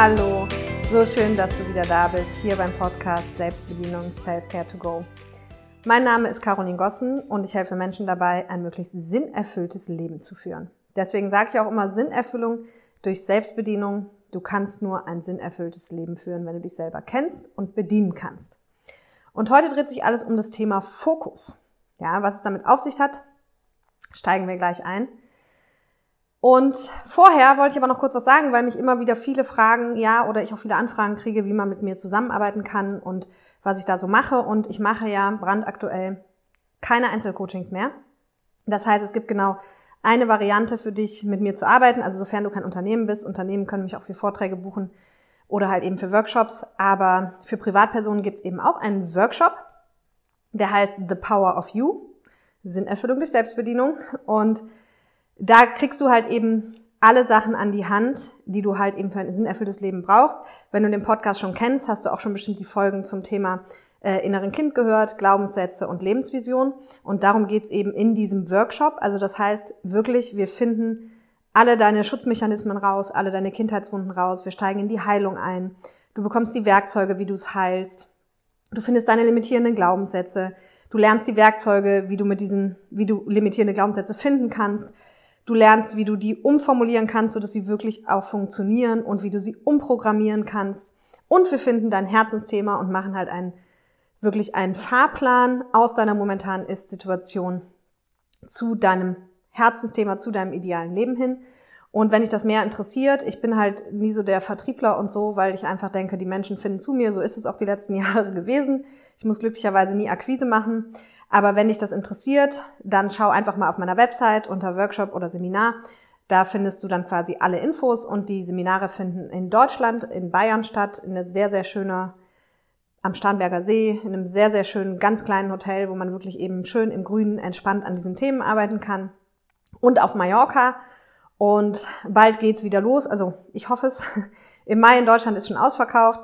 Hallo, so schön, dass du wieder da bist, hier beim Podcast Selbstbedienung Self-Care to Go. Mein Name ist Caroline Gossen und ich helfe Menschen dabei, ein möglichst sinnerfülltes Leben zu führen. Deswegen sage ich auch immer Sinnerfüllung durch Selbstbedienung. Du kannst nur ein sinnerfülltes Leben führen, wenn du dich selber kennst und bedienen kannst. Und heute dreht sich alles um das Thema Fokus. Ja, was es damit auf sich hat, steigen wir gleich ein. Und vorher wollte ich aber noch kurz was sagen, weil mich immer wieder viele fragen, ja, oder ich auch viele Anfragen kriege, wie man mit mir zusammenarbeiten kann und was ich da so mache. Und ich mache ja brandaktuell keine Einzelcoachings mehr. Das heißt, es gibt genau eine Variante für dich, mit mir zu arbeiten. Also sofern du kein Unternehmen bist. Unternehmen können mich auch für Vorträge buchen oder halt eben für Workshops. Aber für Privatpersonen gibt es eben auch einen Workshop, der heißt The Power of You. Sinnerfüllung durch Selbstbedienung. Und da kriegst du halt eben alle Sachen an die Hand, die du halt eben für ein sinnerfülltes Leben brauchst. Wenn du den Podcast schon kennst, hast du auch schon bestimmt die Folgen zum Thema äh, inneren Kind gehört, Glaubenssätze und Lebensvision. Und darum geht's eben in diesem Workshop. Also das heißt wirklich, wir finden alle deine Schutzmechanismen raus, alle deine Kindheitswunden raus. Wir steigen in die Heilung ein. Du bekommst die Werkzeuge, wie du es heilst. Du findest deine limitierenden Glaubenssätze. Du lernst die Werkzeuge, wie du mit diesen, wie du limitierende Glaubenssätze finden kannst. Du lernst, wie du die umformulieren kannst, sodass sie wirklich auch funktionieren und wie du sie umprogrammieren kannst. Und wir finden dein Herzensthema und machen halt einen, wirklich einen Fahrplan aus deiner momentanen Ist-Situation zu deinem Herzensthema, zu deinem idealen Leben hin. Und wenn dich das mehr interessiert, ich bin halt nie so der Vertriebler und so, weil ich einfach denke, die Menschen finden zu mir, so ist es auch die letzten Jahre gewesen. Ich muss glücklicherweise nie Akquise machen. Aber wenn dich das interessiert, dann schau einfach mal auf meiner Website unter Workshop oder Seminar. Da findest du dann quasi alle Infos und die Seminare finden in Deutschland, in Bayern statt, in einer sehr, sehr schöner, am Starnberger See, in einem sehr, sehr schönen, ganz kleinen Hotel, wo man wirklich eben schön im Grünen entspannt an diesen Themen arbeiten kann. Und auf Mallorca. Und bald geht's wieder los. Also ich hoffe es. Im Mai in Deutschland ist schon ausverkauft.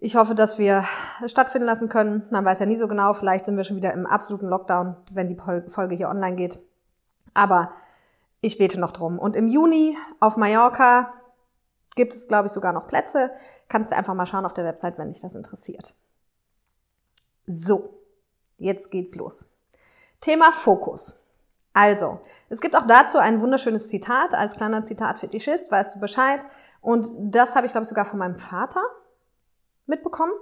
Ich hoffe, dass wir es stattfinden lassen können. Man weiß ja nie so genau. Vielleicht sind wir schon wieder im absoluten Lockdown, wenn die Folge hier online geht. Aber ich bete noch drum. Und im Juni auf Mallorca gibt es, glaube ich, sogar noch Plätze. Kannst du einfach mal schauen auf der Website, wenn dich das interessiert. So, jetzt geht's los. Thema Fokus. Also, es gibt auch dazu ein wunderschönes Zitat. Als kleiner Zitat-Fetischist weißt du Bescheid. Und das habe ich, glaube ich, sogar von meinem Vater mitbekommen.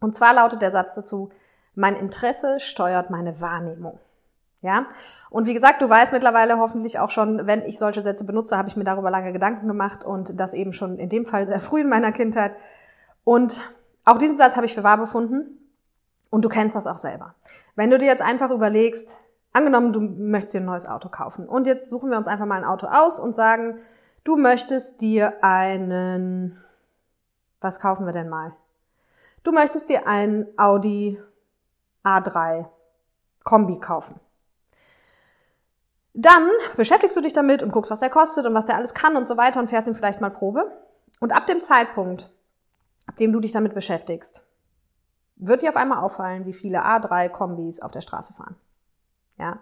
Und zwar lautet der Satz dazu, mein Interesse steuert meine Wahrnehmung. Ja? Und wie gesagt, du weißt mittlerweile hoffentlich auch schon, wenn ich solche Sätze benutze, habe ich mir darüber lange Gedanken gemacht und das eben schon in dem Fall sehr früh in meiner Kindheit. Und auch diesen Satz habe ich für wahr befunden. Und du kennst das auch selber. Wenn du dir jetzt einfach überlegst, angenommen, du möchtest dir ein neues Auto kaufen. Und jetzt suchen wir uns einfach mal ein Auto aus und sagen, du möchtest dir einen, was kaufen wir denn mal? Du möchtest dir ein Audi A3 Kombi kaufen. Dann beschäftigst du dich damit und guckst, was der kostet und was der alles kann und so weiter und fährst ihn vielleicht mal Probe. Und ab dem Zeitpunkt, ab dem du dich damit beschäftigst, wird dir auf einmal auffallen, wie viele A3 Kombis auf der Straße fahren. Ja.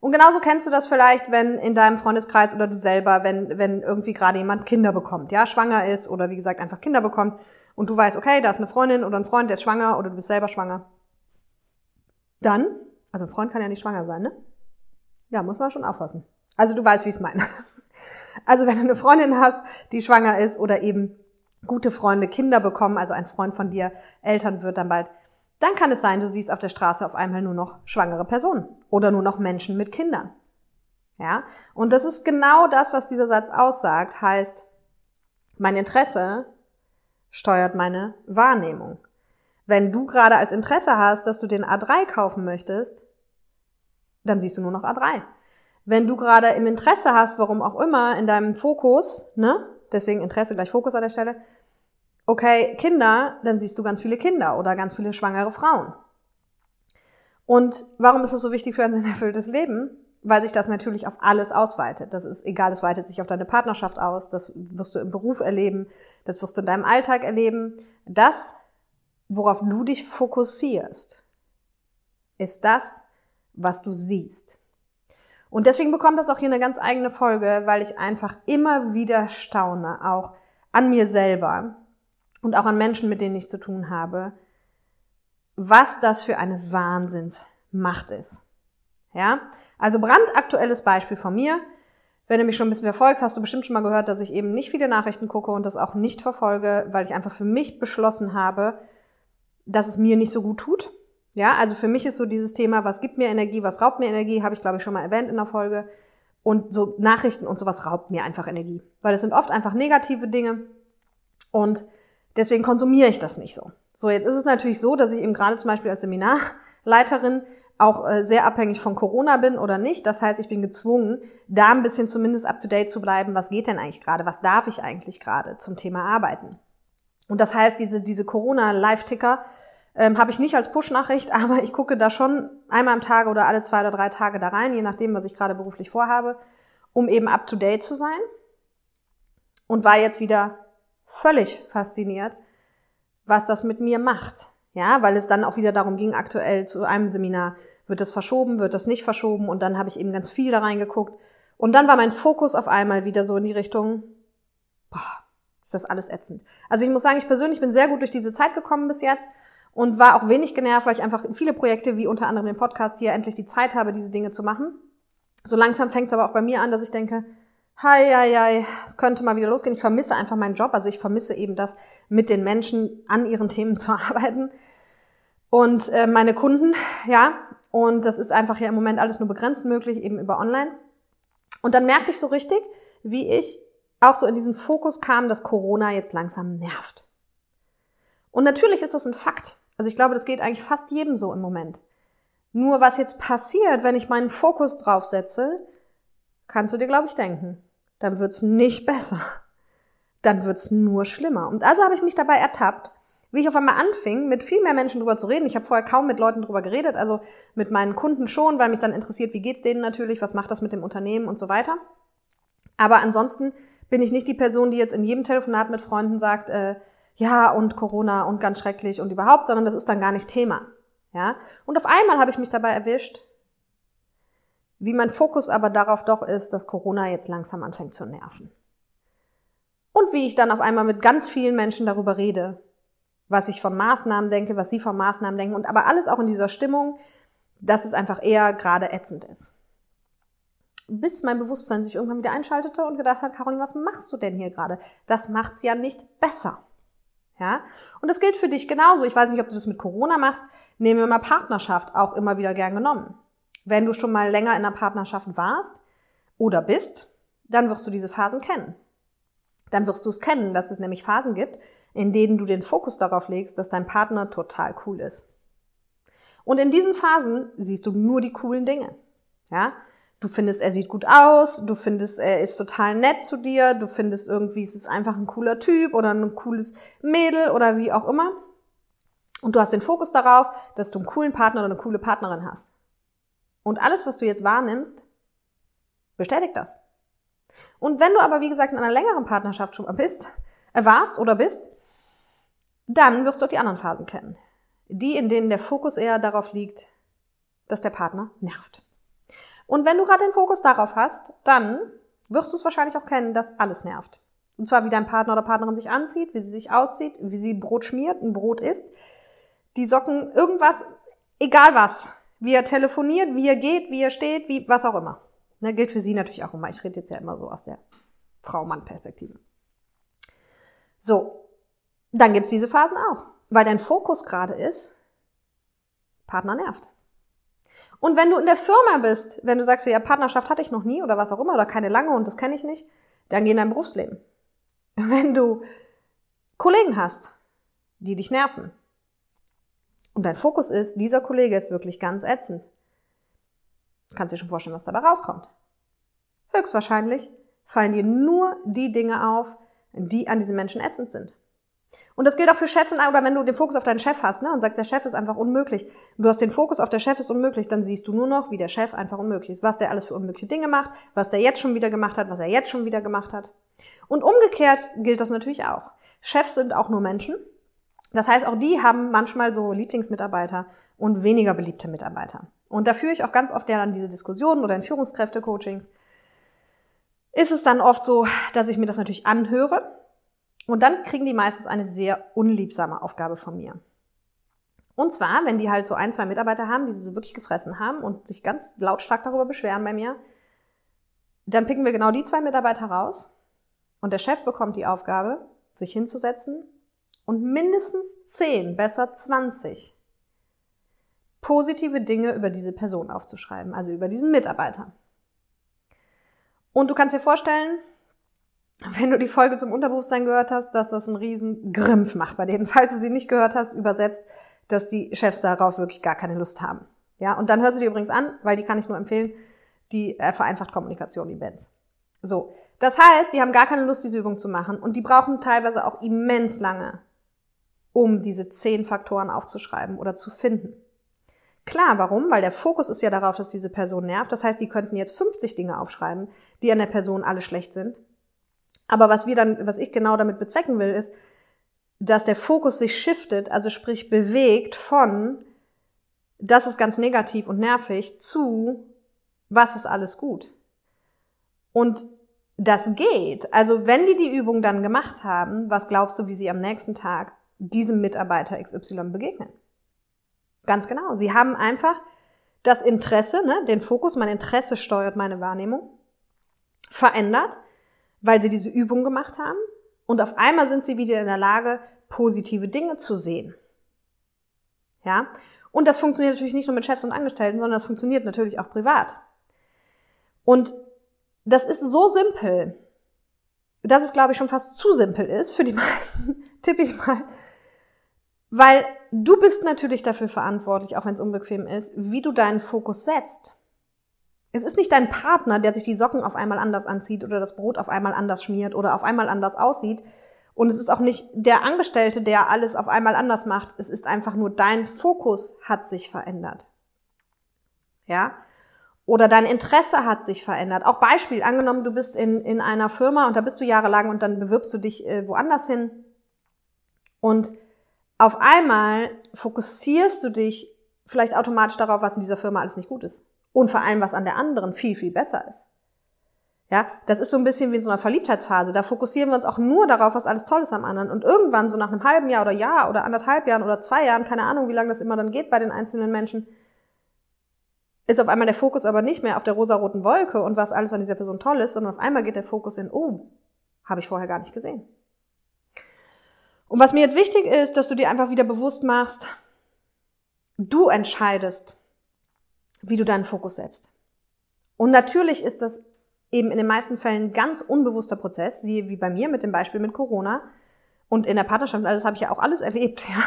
Und genauso kennst du das vielleicht, wenn in deinem Freundeskreis oder du selber, wenn, wenn irgendwie gerade jemand Kinder bekommt, ja, schwanger ist oder wie gesagt einfach Kinder bekommt und du weißt, okay, da ist eine Freundin oder ein Freund, der ist schwanger oder du bist selber schwanger. Dann, also ein Freund kann ja nicht schwanger sein, ne? Ja, muss man schon aufpassen. Also du weißt, wie ich es meine. Also wenn du eine Freundin hast, die schwanger ist oder eben gute Freunde Kinder bekommen, also ein Freund von dir Eltern wird dann bald, dann kann es sein, du siehst auf der Straße auf einmal nur noch schwangere Personen oder nur noch Menschen mit Kindern. Ja? Und das ist genau das, was dieser Satz aussagt, heißt, mein Interesse steuert meine Wahrnehmung. Wenn du gerade als Interesse hast, dass du den A3 kaufen möchtest, dann siehst du nur noch A3. Wenn du gerade im Interesse hast, warum auch immer, in deinem Fokus, ne, deswegen Interesse gleich Fokus an der Stelle, okay, Kinder, dann siehst du ganz viele Kinder oder ganz viele schwangere Frauen. Und warum ist es so wichtig für ein erfülltes Leben? Weil sich das natürlich auf alles ausweitet. Das ist egal, es weitet sich auf deine Partnerschaft aus, das wirst du im Beruf erleben, das wirst du in deinem Alltag erleben. Das, worauf du dich fokussierst, ist das, was du siehst. Und deswegen bekommt das auch hier eine ganz eigene Folge, weil ich einfach immer wieder staune, auch an mir selber und auch an Menschen, mit denen ich zu tun habe, was das für eine Wahnsinnsmacht ist. Ja? Also brandaktuelles Beispiel von mir. Wenn du mich schon ein bisschen verfolgst, hast du bestimmt schon mal gehört, dass ich eben nicht viele Nachrichten gucke und das auch nicht verfolge, weil ich einfach für mich beschlossen habe, dass es mir nicht so gut tut. Ja, also für mich ist so dieses Thema, was gibt mir Energie, was raubt mir Energie, habe ich glaube ich schon mal erwähnt in der Folge. Und so Nachrichten und sowas raubt mir einfach Energie, weil es sind oft einfach negative Dinge und deswegen konsumiere ich das nicht so. So, jetzt ist es natürlich so, dass ich eben gerade zum Beispiel als Seminarleiterin auch äh, sehr abhängig von Corona bin oder nicht. Das heißt, ich bin gezwungen, da ein bisschen zumindest up-to-date zu bleiben. Was geht denn eigentlich gerade? Was darf ich eigentlich gerade zum Thema Arbeiten? Und das heißt, diese, diese Corona-Live-Ticker ähm, habe ich nicht als Push-Nachricht, aber ich gucke da schon einmal am Tag oder alle zwei oder drei Tage da rein, je nachdem, was ich gerade beruflich vorhabe, um eben up-to-date zu sein. Und war jetzt wieder völlig fasziniert, was das mit mir macht. Ja, weil es dann auch wieder darum ging, aktuell zu einem Seminar, wird das verschoben, wird das nicht verschoben? Und dann habe ich eben ganz viel da reingeguckt. Und dann war mein Fokus auf einmal wieder so in die Richtung, boah, ist das alles ätzend. Also ich muss sagen, ich persönlich bin sehr gut durch diese Zeit gekommen bis jetzt und war auch wenig genervt, weil ich einfach viele Projekte, wie unter anderem den Podcast hier, endlich die Zeit habe, diese Dinge zu machen. So langsam fängt es aber auch bei mir an, dass ich denke, hi, hi, hi, es könnte mal wieder losgehen. Ich vermisse einfach meinen Job, also ich vermisse eben das, mit den Menschen an ihren Themen zu arbeiten. Und äh, meine Kunden, ja, und das ist einfach ja im Moment alles nur begrenzt möglich, eben über online. Und dann merkte ich so richtig, wie ich auch so in diesen Fokus kam, dass Corona jetzt langsam nervt. Und natürlich ist das ein Fakt. Also ich glaube, das geht eigentlich fast jedem so im Moment. Nur was jetzt passiert, wenn ich meinen Fokus draufsetze, kannst du dir, glaube ich, denken. Dann wird's nicht besser. Dann wird's nur schlimmer. Und also habe ich mich dabei ertappt, wie ich auf einmal anfing, mit viel mehr Menschen drüber zu reden. Ich habe vorher kaum mit Leuten drüber geredet, also mit meinen Kunden schon, weil mich dann interessiert, wie geht's denen natürlich, was macht das mit dem Unternehmen und so weiter. Aber ansonsten bin ich nicht die Person, die jetzt in jedem Telefonat mit Freunden sagt, äh, ja und Corona und ganz schrecklich und überhaupt, sondern das ist dann gar nicht Thema. Ja? Und auf einmal habe ich mich dabei erwischt, wie mein Fokus aber darauf doch ist, dass Corona jetzt langsam anfängt zu nerven. Und wie ich dann auf einmal mit ganz vielen Menschen darüber rede, was ich von Maßnahmen denke, was sie von Maßnahmen denken und aber alles auch in dieser Stimmung, dass es einfach eher gerade ätzend ist. Bis mein Bewusstsein sich irgendwann wieder einschaltete und gedacht hat, Caroline, was machst du denn hier gerade? Das macht's ja nicht besser. Ja? Und das gilt für dich genauso. Ich weiß nicht, ob du das mit Corona machst. Nehmen wir mal Partnerschaft, auch immer wieder gern genommen. Wenn du schon mal länger in einer Partnerschaft warst oder bist, dann wirst du diese Phasen kennen. Dann wirst du es kennen, dass es nämlich Phasen gibt, in denen du den Fokus darauf legst, dass dein Partner total cool ist. Und in diesen Phasen siehst du nur die coolen Dinge. Ja? Du findest, er sieht gut aus, du findest, er ist total nett zu dir, du findest irgendwie, es ist einfach ein cooler Typ oder ein cooles Mädel oder wie auch immer. Und du hast den Fokus darauf, dass du einen coolen Partner oder eine coole Partnerin hast. Und alles, was du jetzt wahrnimmst, bestätigt das. Und wenn du aber, wie gesagt, in einer längeren Partnerschaft schon bist, äh, warst oder bist, dann wirst du auch die anderen Phasen kennen. Die, in denen der Fokus eher darauf liegt, dass der Partner nervt. Und wenn du gerade den Fokus darauf hast, dann wirst du es wahrscheinlich auch kennen, dass alles nervt. Und zwar, wie dein Partner oder Partnerin sich anzieht, wie sie sich aussieht, wie sie Brot schmiert, ein Brot isst, die Socken, irgendwas, egal was wie er telefoniert, wie er geht, wie er steht, wie, was auch immer. Ne, gilt für sie natürlich auch immer. Ich rede jetzt ja immer so aus der Frau-Mann-Perspektive. So, dann gibt's diese Phasen auch, weil dein Fokus gerade ist, Partner nervt. Und wenn du in der Firma bist, wenn du sagst, ja, Partnerschaft hatte ich noch nie oder was auch immer, oder keine lange und das kenne ich nicht, dann geh in dein Berufsleben. Wenn du Kollegen hast, die dich nerven, und dein Fokus ist, dieser Kollege ist wirklich ganz ätzend. Kannst dir schon vorstellen, was dabei rauskommt. Höchstwahrscheinlich fallen dir nur die Dinge auf, die an diesen Menschen ätzend sind. Und das gilt auch für Chefs und oder wenn du den Fokus auf deinen Chef hast, ne, und sagst, der Chef ist einfach unmöglich. Und du hast den Fokus auf der Chef ist unmöglich, dann siehst du nur noch, wie der Chef einfach unmöglich ist, was der alles für unmögliche Dinge macht, was der jetzt schon wieder gemacht hat, was er jetzt schon wieder gemacht hat. Und umgekehrt gilt das natürlich auch. Chefs sind auch nur Menschen das heißt, auch die haben manchmal so Lieblingsmitarbeiter und weniger beliebte Mitarbeiter. Und da führe ich auch ganz oft ja dann diese Diskussionen oder in Führungskräfte-Coachings. Ist es dann oft so, dass ich mir das natürlich anhöre Und dann kriegen die meistens eine sehr unliebsame Aufgabe von mir. Und zwar, wenn die halt so ein, zwei Mitarbeiter haben, die sie so wirklich gefressen haben und sich ganz lautstark darüber beschweren bei mir, dann picken wir genau die zwei Mitarbeiter raus und der Chef bekommt die Aufgabe, sich hinzusetzen und mindestens zehn, besser zwanzig positive Dinge über diese Person aufzuschreiben, also über diesen Mitarbeiter. Und du kannst dir vorstellen, wenn du die Folge zum Unterbewusstsein gehört hast, dass das einen riesen Grimpf macht bei denen. Falls du sie nicht gehört hast, übersetzt, dass die Chefs darauf wirklich gar keine Lust haben. Ja, und dann hör sie dir übrigens an, weil die kann ich nur empfehlen, die äh, vereinfacht Kommunikation, die Bands. So. Das heißt, die haben gar keine Lust, diese Übung zu machen und die brauchen teilweise auch immens lange, um diese zehn Faktoren aufzuschreiben oder zu finden. Klar, warum? Weil der Fokus ist ja darauf, dass diese Person nervt. Das heißt, die könnten jetzt 50 Dinge aufschreiben, die an der Person alle schlecht sind. Aber was wir dann, was ich genau damit bezwecken will, ist, dass der Fokus sich shiftet, also sprich bewegt von, das ist ganz negativ und nervig, zu, was ist alles gut. Und das geht. Also wenn die die Übung dann gemacht haben, was glaubst du, wie sie am nächsten Tag diesem Mitarbeiter XY begegnen? Ganz genau. Sie haben einfach das Interesse, ne, den Fokus, mein Interesse steuert meine Wahrnehmung, verändert, weil sie diese Übung gemacht haben. Und auf einmal sind sie wieder in der Lage, positive Dinge zu sehen. Ja? Und das funktioniert natürlich nicht nur mit Chefs und Angestellten, sondern das funktioniert natürlich auch privat. Und das ist so simpel, dass es, glaube ich, schon fast zu simpel ist für die meisten, tippe ich mal. Weil du bist natürlich dafür verantwortlich, auch wenn es unbequem ist, wie du deinen Fokus setzt. Es ist nicht dein Partner, der sich die Socken auf einmal anders anzieht oder das Brot auf einmal anders schmiert oder auf einmal anders aussieht. Und es ist auch nicht der Angestellte, der alles auf einmal anders macht. Es ist einfach nur dein Fokus hat sich verändert. Ja? Oder dein Interesse hat sich verändert. Auch Beispiel, angenommen, du bist in, in einer Firma und da bist du jahrelang und dann bewirbst du dich äh, woanders hin. Und auf einmal fokussierst du dich vielleicht automatisch darauf, was in dieser Firma alles nicht gut ist. Und vor allem, was an der anderen viel, viel besser ist. Ja, das ist so ein bisschen wie in so einer Verliebtheitsphase. Da fokussieren wir uns auch nur darauf, was alles toll ist am anderen. Und irgendwann, so nach einem halben Jahr oder Jahr oder anderthalb Jahren oder zwei Jahren, keine Ahnung, wie lange das immer dann geht bei den einzelnen Menschen, ist auf einmal der Fokus aber nicht mehr auf der rosaroten Wolke und was alles an dieser Person toll ist, sondern auf einmal geht der Fokus in, oh, habe ich vorher gar nicht gesehen. Und was mir jetzt wichtig ist, dass du dir einfach wieder bewusst machst, du entscheidest, wie du deinen Fokus setzt. Und natürlich ist das eben in den meisten Fällen ganz unbewusster Prozess, wie bei mir mit dem Beispiel mit Corona und in der Partnerschaft, also das habe ich ja auch alles erlebt, ja.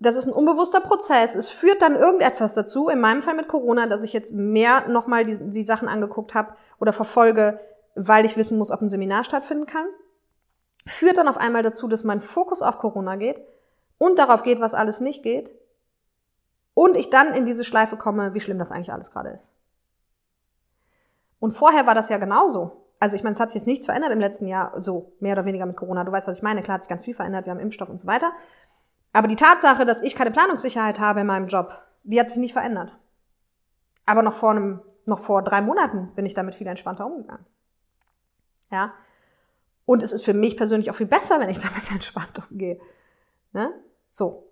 Das ist ein unbewusster Prozess. Es führt dann irgendetwas dazu, in meinem Fall mit Corona, dass ich jetzt mehr nochmal die, die Sachen angeguckt habe oder verfolge, weil ich wissen muss, ob ein Seminar stattfinden kann. Führt dann auf einmal dazu, dass mein Fokus auf Corona geht und darauf geht, was alles nicht geht. Und ich dann in diese Schleife komme, wie schlimm das eigentlich alles gerade ist. Und vorher war das ja genauso. Also ich meine, es hat sich jetzt nichts verändert im letzten Jahr, so mehr oder weniger mit Corona. Du weißt, was ich meine. Klar hat sich ganz viel verändert. Wir haben Impfstoff und so weiter. Aber die Tatsache, dass ich keine Planungssicherheit habe in meinem Job, die hat sich nicht verändert. Aber noch vor einem, noch vor drei Monaten bin ich damit viel entspannter umgegangen. Ja. Und es ist für mich persönlich auch viel besser, wenn ich damit entspannt umgehe. Ne? So.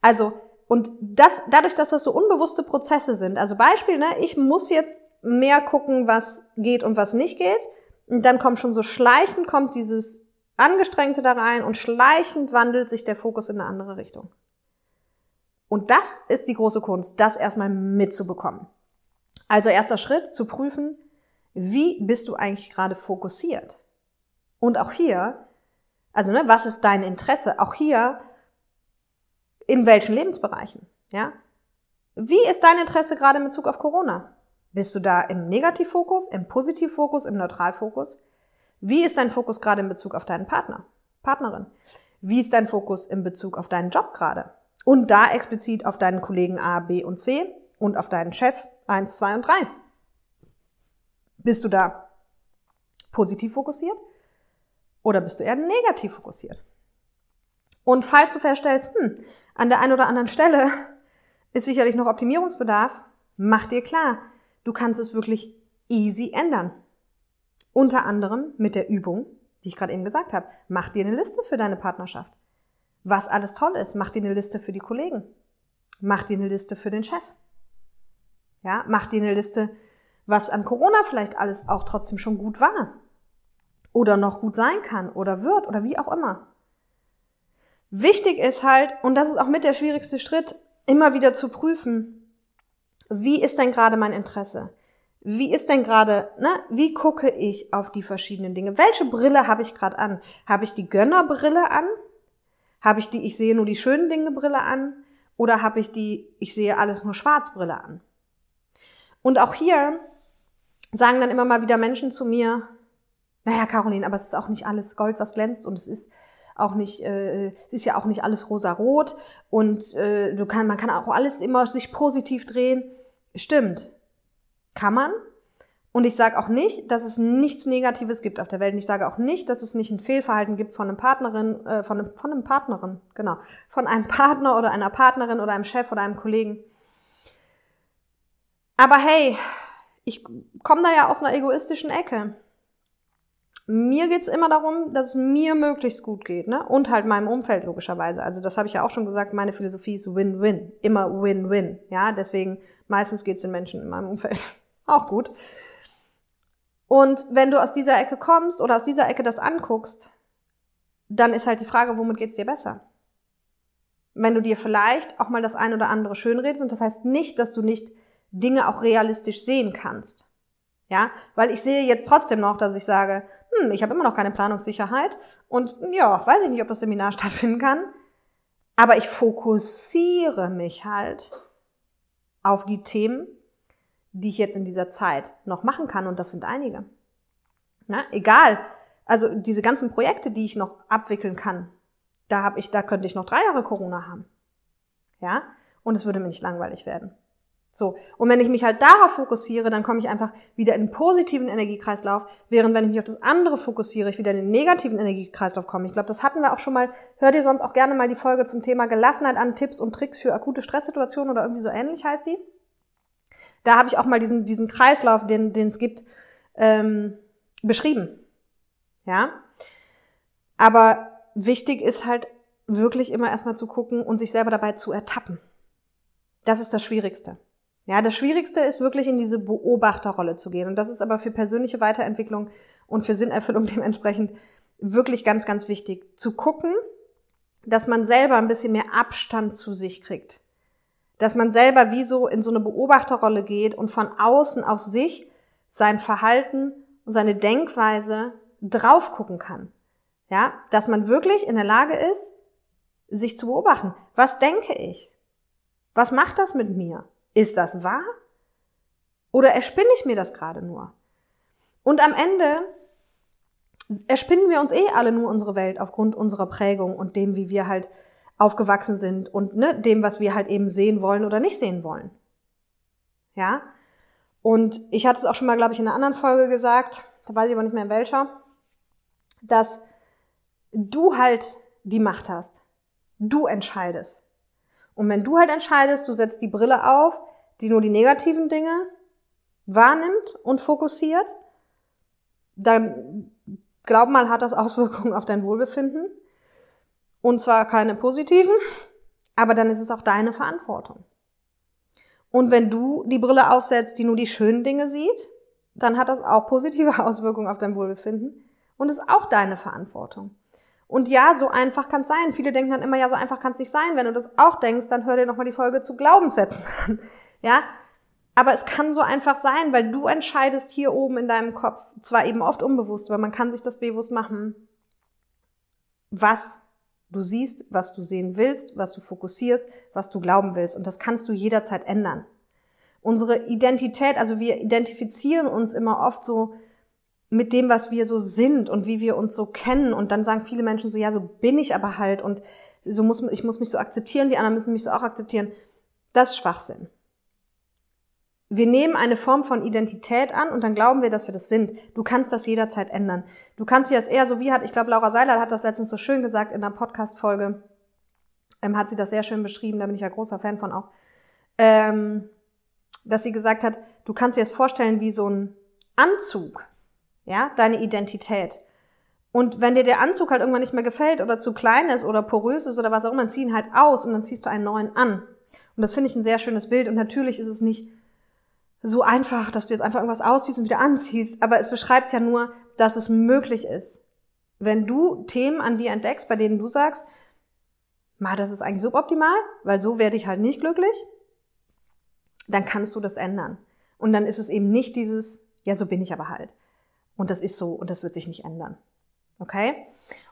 Also, und das, dadurch, dass das so unbewusste Prozesse sind, also Beispiel, ne, ich muss jetzt mehr gucken, was geht und was nicht geht. Und dann kommt schon so schleichend kommt dieses Angestrengte da rein und schleichend wandelt sich der Fokus in eine andere Richtung. Und das ist die große Kunst, das erstmal mitzubekommen. Also erster Schritt, zu prüfen, wie bist du eigentlich gerade fokussiert? Und auch hier, also ne, was ist dein Interesse? Auch hier in welchen Lebensbereichen? Ja? Wie ist dein Interesse gerade in Bezug auf Corona? Bist du da im Negativfokus, im Positivfokus, im Neutralfokus? Wie ist dein Fokus gerade in Bezug auf deinen Partner, Partnerin? Wie ist dein Fokus in Bezug auf deinen Job gerade? Und da explizit auf deinen Kollegen A, B und C und auf deinen Chef 1, 2 und 3. Bist du da positiv fokussiert oder bist du eher negativ fokussiert? Und falls du feststellst, hm, an der einen oder anderen Stelle ist sicherlich noch Optimierungsbedarf, mach dir klar, du kannst es wirklich easy ändern. Unter anderem mit der Übung, die ich gerade eben gesagt habe. Mach dir eine Liste für deine Partnerschaft. Was alles toll ist, mach dir eine Liste für die Kollegen. Mach dir eine Liste für den Chef. Ja, mach dir eine Liste, was an Corona vielleicht alles auch trotzdem schon gut war. Oder noch gut sein kann oder wird oder wie auch immer. Wichtig ist halt, und das ist auch mit der schwierigste Schritt, immer wieder zu prüfen, wie ist denn gerade mein Interesse? Wie ist denn gerade, ne, wie gucke ich auf die verschiedenen Dinge? Welche Brille habe ich gerade an? Habe ich die Gönnerbrille an? Habe ich die Ich sehe nur die schönen Dinge Brille an? Oder habe ich die Ich sehe alles nur schwarz Brille an? Und auch hier sagen dann immer mal wieder Menschen zu mir, naja, Caroline, aber es ist auch nicht alles Gold, was glänzt und es ist auch nicht, äh, es ist ja auch nicht alles rosa-rot und äh, du kann, man kann auch alles immer sich positiv drehen. Stimmt. Kann man. Und ich sage auch nicht, dass es nichts Negatives gibt auf der Welt. Und ich sage auch nicht, dass es nicht ein Fehlverhalten gibt von einem Partnerin, äh, von, einem, von einem Partnerin, genau, von einem Partner oder einer Partnerin oder einem Chef oder einem Kollegen. Aber hey, ich komme da ja aus einer egoistischen Ecke. Mir geht's immer darum, dass es mir möglichst gut geht, ne? Und halt meinem Umfeld logischerweise. Also das habe ich ja auch schon gesagt, meine Philosophie ist Win-Win. Immer Win-Win. Ja, deswegen meistens geht's den Menschen in meinem Umfeld auch gut. Und wenn du aus dieser Ecke kommst oder aus dieser Ecke das anguckst, dann ist halt die Frage, womit geht's dir besser? Wenn du dir vielleicht auch mal das ein oder andere schönredest, und das heißt nicht, dass du nicht Dinge auch realistisch sehen kannst. Ja, weil ich sehe jetzt trotzdem noch, dass ich sage, hm, ich habe immer noch keine Planungssicherheit und ja, weiß ich nicht, ob das Seminar stattfinden kann. Aber ich fokussiere mich halt auf die Themen, die ich jetzt in dieser Zeit noch machen kann und das sind einige. Na, egal. Also diese ganzen Projekte, die ich noch abwickeln kann, da habe ich, da könnte ich noch drei Jahre Corona haben. Ja? Und es würde mir nicht langweilig werden. So. Und wenn ich mich halt darauf fokussiere, dann komme ich einfach wieder in den positiven Energiekreislauf, während wenn ich mich auf das andere fokussiere, ich wieder in den negativen Energiekreislauf komme. Ich glaube, das hatten wir auch schon mal. Hör dir sonst auch gerne mal die Folge zum Thema Gelassenheit an, Tipps und Tricks für akute Stresssituationen oder irgendwie so ähnlich heißt die. Da habe ich auch mal diesen, diesen Kreislauf, den, den es gibt, ähm, beschrieben. Ja. Aber wichtig ist halt wirklich immer erstmal zu gucken und sich selber dabei zu ertappen. Das ist das Schwierigste. Ja, das Schwierigste ist wirklich in diese Beobachterrolle zu gehen. Und das ist aber für persönliche Weiterentwicklung und für Sinnerfüllung dementsprechend wirklich ganz, ganz wichtig. Zu gucken, dass man selber ein bisschen mehr Abstand zu sich kriegt dass man selber wie so in so eine Beobachterrolle geht und von außen auf sich, sein Verhalten und seine Denkweise drauf gucken kann. Ja, dass man wirklich in der Lage ist, sich zu beobachten. Was denke ich? Was macht das mit mir? Ist das wahr? Oder erspinne ich mir das gerade nur? Und am Ende erspinnen wir uns eh alle nur unsere Welt aufgrund unserer Prägung und dem, wie wir halt aufgewachsen sind und ne, dem, was wir halt eben sehen wollen oder nicht sehen wollen. Ja? Und ich hatte es auch schon mal, glaube ich, in einer anderen Folge gesagt, da weiß ich aber nicht mehr in welcher, dass du halt die Macht hast. Du entscheidest. Und wenn du halt entscheidest, du setzt die Brille auf, die nur die negativen Dinge wahrnimmt und fokussiert, dann glaub mal, hat das Auswirkungen auf dein Wohlbefinden. Und zwar keine positiven, aber dann ist es auch deine Verantwortung. Und wenn du die Brille aufsetzt, die nur die schönen Dinge sieht, dann hat das auch positive Auswirkungen auf dein Wohlbefinden und ist auch deine Verantwortung. Und ja, so einfach kann es sein. Viele denken dann immer, ja, so einfach kann es nicht sein. Wenn du das auch denkst, dann hör dir nochmal die Folge zu Glaubenssätzen an. Ja, aber es kann so einfach sein, weil du entscheidest hier oben in deinem Kopf, zwar eben oft unbewusst, aber man kann sich das bewusst machen, was Du siehst, was du sehen willst, was du fokussierst, was du glauben willst. Und das kannst du jederzeit ändern. Unsere Identität, also wir identifizieren uns immer oft so mit dem, was wir so sind und wie wir uns so kennen. Und dann sagen viele Menschen so, ja, so bin ich aber halt und so muss, ich muss mich so akzeptieren, die anderen müssen mich so auch akzeptieren. Das ist Schwachsinn wir nehmen eine Form von Identität an und dann glauben wir, dass wir das sind. Du kannst das jederzeit ändern. Du kannst dir das eher so wie hat, ich glaube, Laura Seiler hat das letztens so schön gesagt in einer Podcast-Folge, ähm, hat sie das sehr schön beschrieben, da bin ich ja großer Fan von auch, ähm, dass sie gesagt hat, du kannst dir das vorstellen wie so ein Anzug, ja, deine Identität. Und wenn dir der Anzug halt irgendwann nicht mehr gefällt oder zu klein ist oder porös ist oder was auch immer, dann zieh ihn halt aus und dann ziehst du einen neuen an. Und das finde ich ein sehr schönes Bild. Und natürlich ist es nicht so einfach, dass du jetzt einfach irgendwas ausziehst und wieder anziehst. Aber es beschreibt ja nur, dass es möglich ist. Wenn du Themen an dir entdeckst, bei denen du sagst, ma, das ist eigentlich suboptimal, weil so werde ich halt nicht glücklich, dann kannst du das ändern. Und dann ist es eben nicht dieses, ja, so bin ich aber halt. Und das ist so und das wird sich nicht ändern. Okay?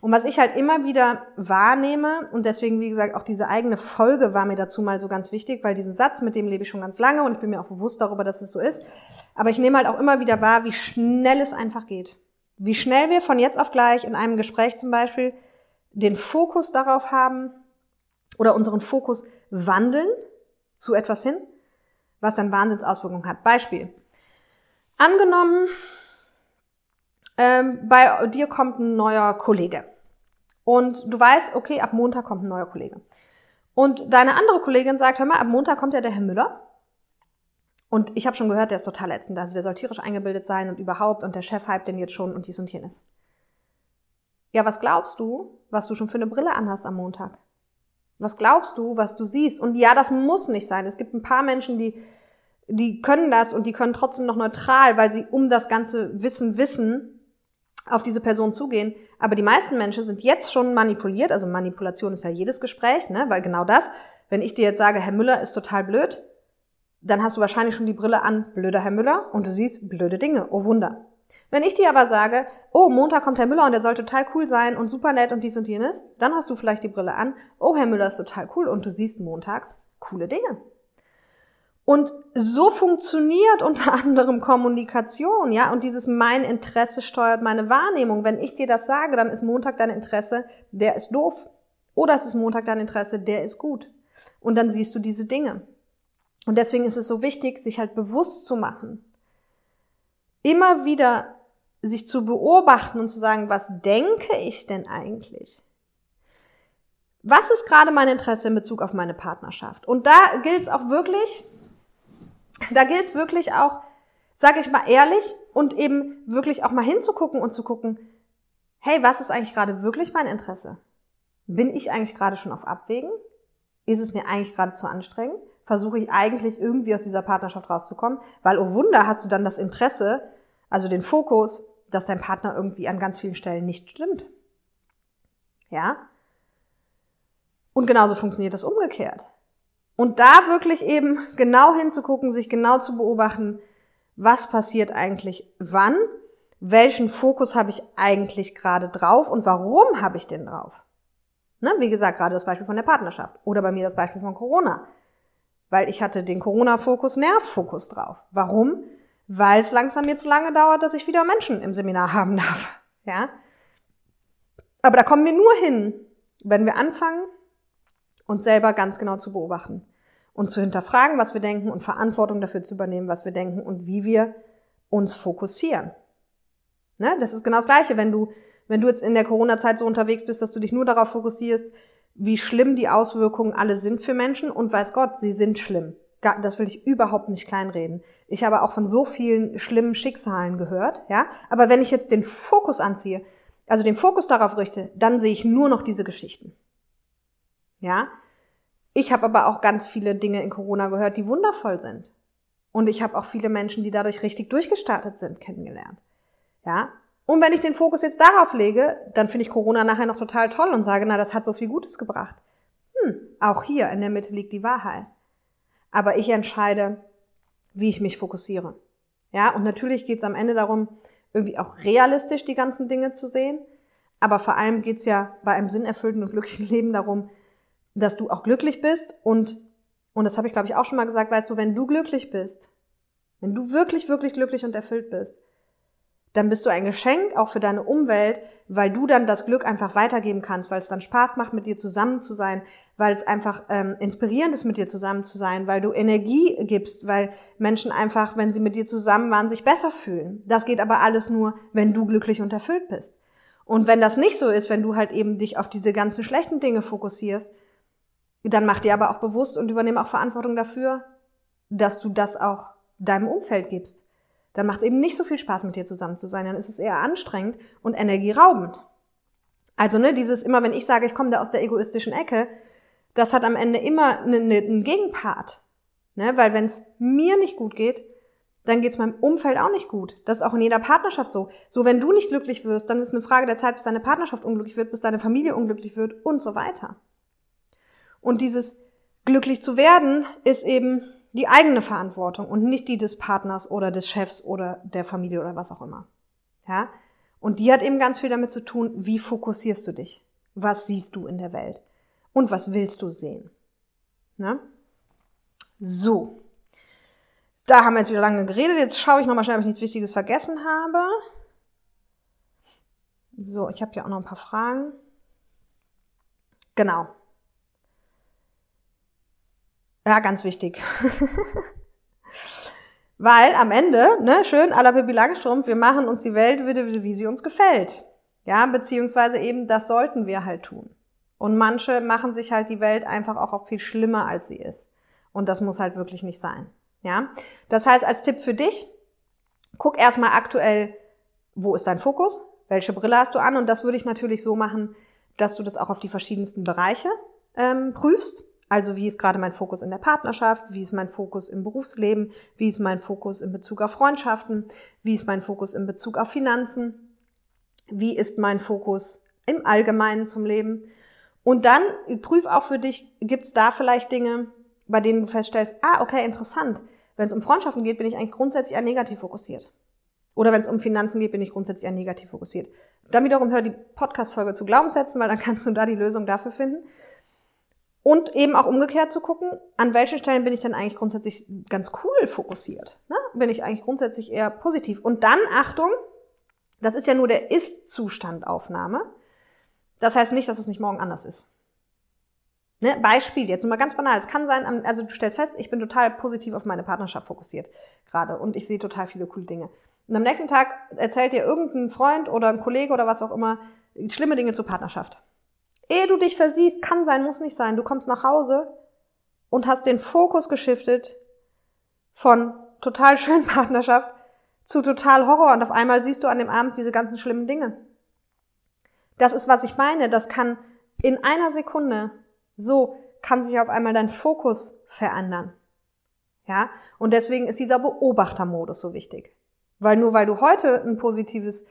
Und was ich halt immer wieder wahrnehme, und deswegen, wie gesagt, auch diese eigene Folge war mir dazu mal so ganz wichtig, weil diesen Satz, mit dem lebe ich schon ganz lange und ich bin mir auch bewusst darüber, dass es so ist. Aber ich nehme halt auch immer wieder wahr, wie schnell es einfach geht. Wie schnell wir von jetzt auf gleich in einem Gespräch zum Beispiel den Fokus darauf haben oder unseren Fokus wandeln zu etwas hin, was dann Wahnsinnsauswirkungen hat. Beispiel. Angenommen, ähm, bei dir kommt ein neuer Kollege. Und du weißt, okay, ab Montag kommt ein neuer Kollege. Und deine andere Kollegin sagt, hör mal, ab Montag kommt ja der Herr Müller. Und ich habe schon gehört, der ist total ätzend. Also der soll tierisch eingebildet sein und überhaupt. Und der Chef hypt den jetzt schon und dies und jenes. Ja, was glaubst du, was du schon für eine Brille anhast am Montag? Was glaubst du, was du siehst? Und ja, das muss nicht sein. Es gibt ein paar Menschen, die, die können das und die können trotzdem noch neutral, weil sie um das ganze Wissen wissen, auf diese Person zugehen. Aber die meisten Menschen sind jetzt schon manipuliert. Also Manipulation ist ja jedes Gespräch, ne? weil genau das, wenn ich dir jetzt sage, Herr Müller ist total blöd, dann hast du wahrscheinlich schon die Brille an, blöder Herr Müller, und du siehst blöde Dinge. Oh Wunder. Wenn ich dir aber sage, oh, Montag kommt Herr Müller und der soll total cool sein und super nett und dies und jenes, dann hast du vielleicht die Brille an, oh, Herr Müller ist total cool und du siehst montags coole Dinge. Und so funktioniert unter anderem Kommunikation, ja, und dieses mein Interesse steuert meine Wahrnehmung. Wenn ich dir das sage, dann ist Montag dein Interesse, der ist doof. Oder es ist Montag dein Interesse, der ist gut. Und dann siehst du diese Dinge. Und deswegen ist es so wichtig, sich halt bewusst zu machen. Immer wieder sich zu beobachten und zu sagen, was denke ich denn eigentlich? Was ist gerade mein Interesse in Bezug auf meine Partnerschaft? Und da gilt es auch wirklich, da gilt es wirklich auch, sage ich mal ehrlich, und eben wirklich auch mal hinzugucken und zu gucken, hey, was ist eigentlich gerade wirklich mein Interesse? Bin ich eigentlich gerade schon auf Abwägen? Ist es mir eigentlich gerade zu anstrengend? Versuche ich eigentlich irgendwie aus dieser Partnerschaft rauszukommen? Weil, oh Wunder, hast du dann das Interesse, also den Fokus, dass dein Partner irgendwie an ganz vielen Stellen nicht stimmt. Ja? Und genauso funktioniert das umgekehrt. Und da wirklich eben genau hinzugucken, sich genau zu beobachten, was passiert eigentlich wann, welchen Fokus habe ich eigentlich gerade drauf und warum habe ich den drauf. Ne? Wie gesagt, gerade das Beispiel von der Partnerschaft oder bei mir das Beispiel von Corona. Weil ich hatte den Corona-Fokus, Nervfokus drauf. Warum? Weil es langsam mir zu lange dauert, dass ich wieder Menschen im Seminar haben darf. Ja? Aber da kommen wir nur hin, wenn wir anfangen, uns selber ganz genau zu beobachten und zu hinterfragen, was wir denken und Verantwortung dafür zu übernehmen, was wir denken und wie wir uns fokussieren. Ne? Das ist genau das Gleiche, wenn du, wenn du jetzt in der Corona-Zeit so unterwegs bist, dass du dich nur darauf fokussierst, wie schlimm die Auswirkungen alle sind für Menschen und weiß Gott, sie sind schlimm. Das will ich überhaupt nicht kleinreden. Ich habe auch von so vielen schlimmen Schicksalen gehört, ja. Aber wenn ich jetzt den Fokus anziehe, also den Fokus darauf richte, dann sehe ich nur noch diese Geschichten. Ja. Ich habe aber auch ganz viele Dinge in Corona gehört, die wundervoll sind. Und ich habe auch viele Menschen, die dadurch richtig durchgestartet sind, kennengelernt. Ja. Und wenn ich den Fokus jetzt darauf lege, dann finde ich Corona nachher noch total toll und sage, na, das hat so viel Gutes gebracht. Hm, auch hier in der Mitte liegt die Wahrheit. Aber ich entscheide, wie ich mich fokussiere. Ja, und natürlich geht es am Ende darum, irgendwie auch realistisch die ganzen Dinge zu sehen. Aber vor allem geht es ja bei einem sinnerfüllten und glücklichen Leben darum, dass du auch glücklich bist und, und das habe ich glaube ich auch schon mal gesagt, weißt du, wenn du glücklich bist, wenn du wirklich, wirklich glücklich und erfüllt bist, dann bist du ein Geschenk auch für deine Umwelt, weil du dann das Glück einfach weitergeben kannst, weil es dann Spaß macht, mit dir zusammen zu sein, weil es einfach ähm, inspirierend ist, mit dir zusammen zu sein, weil du Energie gibst, weil Menschen einfach, wenn sie mit dir zusammen waren, sich besser fühlen. Das geht aber alles nur, wenn du glücklich und erfüllt bist. Und wenn das nicht so ist, wenn du halt eben dich auf diese ganzen schlechten Dinge fokussierst, dann mach dir aber auch bewusst und übernehme auch Verantwortung dafür, dass du das auch deinem Umfeld gibst. dann macht es eben nicht so viel Spaß, mit dir zusammen zu sein. Dann ist es eher anstrengend und energieraubend. Also, ne, dieses immer, wenn ich sage, ich komme da aus der egoistischen Ecke, das hat am Ende immer einen, einen Gegenpart. Ne? Weil wenn es mir nicht gut geht, dann geht es meinem Umfeld auch nicht gut. Das ist auch in jeder Partnerschaft so. So, wenn du nicht glücklich wirst, dann ist eine Frage der Zeit, bis deine Partnerschaft unglücklich wird, bis deine Familie unglücklich wird und so weiter. Und dieses glücklich zu werden ist eben die eigene Verantwortung und nicht die des Partners oder des Chefs oder der Familie oder was auch immer. Ja? Und die hat eben ganz viel damit zu tun, wie fokussierst du dich? Was siehst du in der Welt? Und was willst du sehen? Ne? So. Da haben wir jetzt wieder lange geredet. Jetzt schaue ich nochmal schnell, ob ich nichts Wichtiges vergessen habe. So, ich habe hier auch noch ein paar Fragen. Genau. Ja, ganz wichtig. Weil am Ende, ne, schön à la Pippi Langstrumpf, wir machen uns die Welt, wie sie uns gefällt. Ja, beziehungsweise eben, das sollten wir halt tun. Und manche machen sich halt die Welt einfach auch, viel schlimmer, als sie ist. Und das muss halt wirklich nicht sein. Ja, das heißt, als Tipp für dich, guck erstmal aktuell, wo ist dein Fokus? Welche Brille hast du an? Und das würde ich natürlich so machen, dass du das auch auf die verschiedensten Bereiche ähm, prüfst. Also wie ist gerade mein Fokus in der Partnerschaft, wie ist mein Fokus im Berufsleben, wie ist mein Fokus in Bezug auf Freundschaften, wie ist mein Fokus in Bezug auf Finanzen, wie ist mein Fokus im Allgemeinen zum Leben. Und dann prüf auch für dich, gibt es da vielleicht Dinge, bei denen du feststellst, ah, okay, interessant. Wenn es um Freundschaften geht, bin ich eigentlich grundsätzlich eher negativ fokussiert. Oder wenn es um Finanzen geht, bin ich grundsätzlich eher negativ fokussiert. Dann wiederum hör die Podcast-Folge zu Glaubenssätzen, weil dann kannst du da die Lösung dafür finden. Und eben auch umgekehrt zu gucken, an welchen Stellen bin ich dann eigentlich grundsätzlich ganz cool fokussiert? Ne? Bin ich eigentlich grundsätzlich eher positiv? Und dann, Achtung, das ist ja nur der Ist-Zustandaufnahme. Das heißt nicht, dass es nicht morgen anders ist. Ne? Beispiel jetzt, nur mal ganz banal. Es kann sein, also du stellst fest, ich bin total positiv auf meine Partnerschaft fokussiert gerade und ich sehe total viele coole Dinge. Und am nächsten Tag erzählt dir irgendein Freund oder ein Kollege oder was auch immer schlimme Dinge zur Partnerschaft. Ehe du dich versiehst, kann sein, muss nicht sein. Du kommst nach Hause und hast den Fokus geschiftet von total schönen Partnerschaft zu total Horror und auf einmal siehst du an dem Abend diese ganzen schlimmen Dinge. Das ist, was ich meine. Das kann in einer Sekunde so kann sich auf einmal dein Fokus verändern. Ja? Und deswegen ist dieser Beobachtermodus so wichtig. Weil nur weil du heute ein positives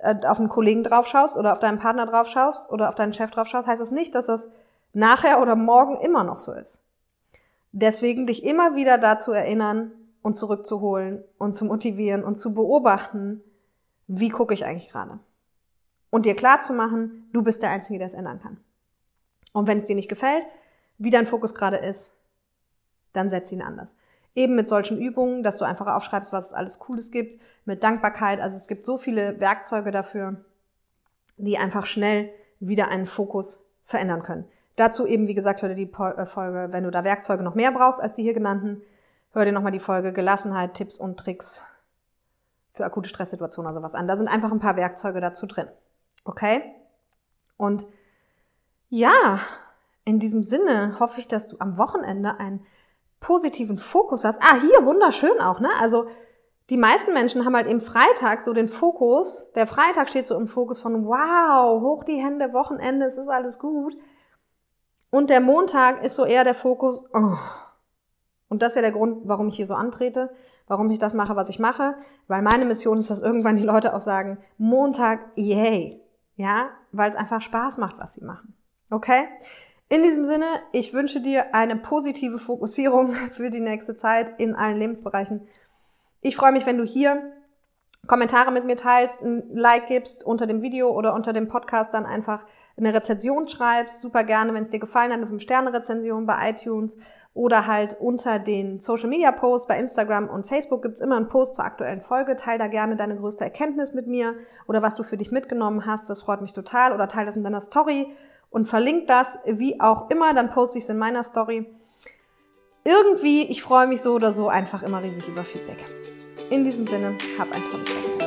auf einen Kollegen drauf schaust oder auf deinen Partner drauf schaust oder auf deinen Chef drauf schaust, heißt das nicht, dass das nachher oder morgen immer noch so ist. Deswegen dich immer wieder dazu erinnern und zurückzuholen und zu motivieren und zu beobachten, wie gucke ich eigentlich gerade. Und dir klar zu machen, du bist der Einzige, der es ändern kann. Und wenn es dir nicht gefällt, wie dein Fokus gerade ist, dann setz ihn anders. Eben mit solchen Übungen, dass du einfach aufschreibst, was es alles Cooles gibt, mit Dankbarkeit. Also es gibt so viele Werkzeuge dafür, die einfach schnell wieder einen Fokus verändern können. Dazu eben, wie gesagt, hör dir die äh, Folge, wenn du da Werkzeuge noch mehr brauchst als die hier genannten, hör dir nochmal die Folge Gelassenheit, Tipps und Tricks für akute Stresssituationen oder sowas an. Da sind einfach ein paar Werkzeuge dazu drin. Okay? Und ja, in diesem Sinne hoffe ich, dass du am Wochenende ein positiven Fokus hast. Ah, hier, wunderschön auch, ne? Also, die meisten Menschen haben halt im Freitag so den Fokus, der Freitag steht so im Fokus von, wow, hoch die Hände, Wochenende, es ist alles gut. Und der Montag ist so eher der Fokus, oh. Und das ist ja der Grund, warum ich hier so antrete, warum ich das mache, was ich mache, weil meine Mission ist, dass irgendwann die Leute auch sagen, Montag, yay. Ja, weil es einfach Spaß macht, was sie machen. Okay? In diesem Sinne, ich wünsche dir eine positive Fokussierung für die nächste Zeit in allen Lebensbereichen. Ich freue mich, wenn du hier Kommentare mit mir teilst, ein Like gibst unter dem Video oder unter dem Podcast, dann einfach eine Rezension schreibst. Super gerne, wenn es dir gefallen hat, eine 5-Sterne-Rezension bei iTunes oder halt unter den Social-Media-Posts bei Instagram und Facebook gibt's immer einen Post zur aktuellen Folge. Teil da gerne deine größte Erkenntnis mit mir oder was du für dich mitgenommen hast. Das freut mich total. Oder teil das in deiner Story und verlinke das wie auch immer, dann poste ich es in meiner Story. Irgendwie, ich freue mich so oder so einfach immer riesig über Feedback. In diesem Sinne, hab ein tolles Tag.